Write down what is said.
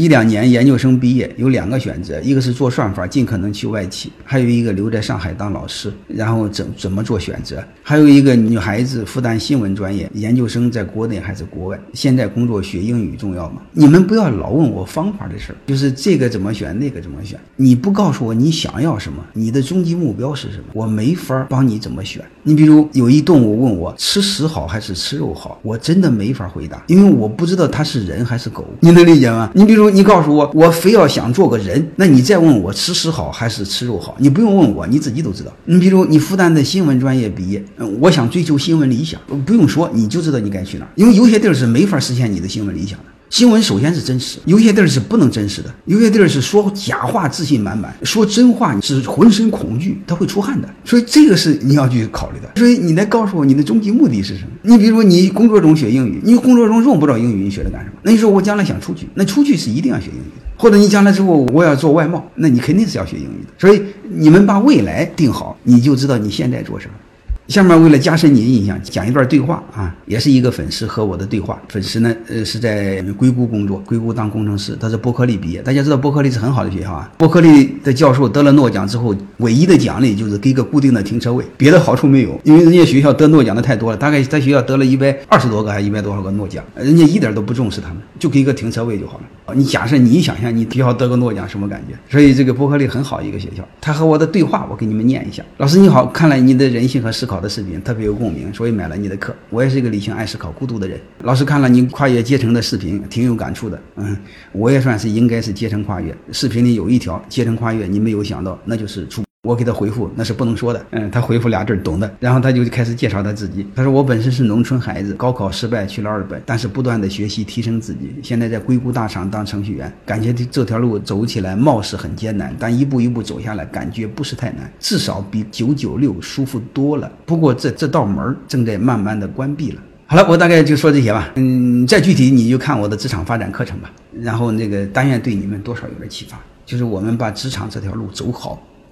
一两年研究生毕业有两个选择，一个是做算法，尽可能去外企；还有一个留在上海当老师。然后怎怎么做选择？还有一个女孩子复旦新闻专业研究生，在国内还是国外？现在工作学英语重要吗？你们不要老问我方法的事儿，就是这个怎么选，那个怎么选。你不告诉我你想要什么，你的终极目标是什么，我没法帮你怎么选。你比如有一动物问我吃屎好还是吃肉好，我真的没法回答，因为我不知道它是人还是狗。你能理解吗？你比如。你告诉我，我非要想做个人，那你再问我吃屎好还是吃肉好？你不用问我，你自己都知道。你比如你复旦的新闻专业毕业，嗯，我想追求新闻理想，不用说你就知道你该去哪儿，因为有些地儿是没法实现你的新闻理想的。新闻首先是真实，有些地儿是不能真实的，有些地儿是说假话自信满满，说真话是浑身恐惧，他会出汗的。所以这个是你要去考虑的。所以你来告诉我你的终极目的是什么？你比如说你工作中学英语，你工作中用不着英语，你学它干什么？那你说我将来想出去，那出去是一定要学英语的。或者你将来之后我要做外贸，那你肯定是要学英语的。所以你们把未来定好，你就知道你现在做什么。下面为了加深你的印象，讲一段对话啊，也是一个粉丝和我的对话。粉丝呢，呃，是在硅谷工作，硅谷当工程师，他是伯克利毕业。大家知道伯克利是很好的学校啊。伯克利的教授得了诺奖之后，唯一的奖励就是给个固定的停车位，别的好处没有。因为人家学校得诺奖的太多了，大概在学校得了一百二十多个还一百多少个诺奖，人家一点都不重视他们，就给个停车位就好了。你假设你想象，你学校得个诺奖什么感觉？所以这个伯克利很好一个学校。他和我的对话，我给你们念一下。老师你好，看来你的人性和思考。的视频特别有共鸣，所以买了你的课。我也是一个理性、爱思考、孤独的人。老师看了你跨越阶层的视频，挺有感触的。嗯，我也算是应该是阶层跨越。视频里有一条阶层跨越，你没有想到，那就是出。我给他回复，那是不能说的。嗯，他回复俩字懂的。然后他就开始介绍他自己。他说：“我本身是农村孩子，高考失败去了二本，但是不断的学习提升自己。现在在硅谷大厂当程序员，感觉这条路走起来貌似很艰难，但一步一步走下来，感觉不是太难，至少比九九六舒服多了。不过这这道门正在慢慢的关闭了。好了，我大概就说这些吧。嗯，再具体你就看我的职场发展课程吧。然后那个但愿对你们多少有点启发，就是我们把职场这条路走好。”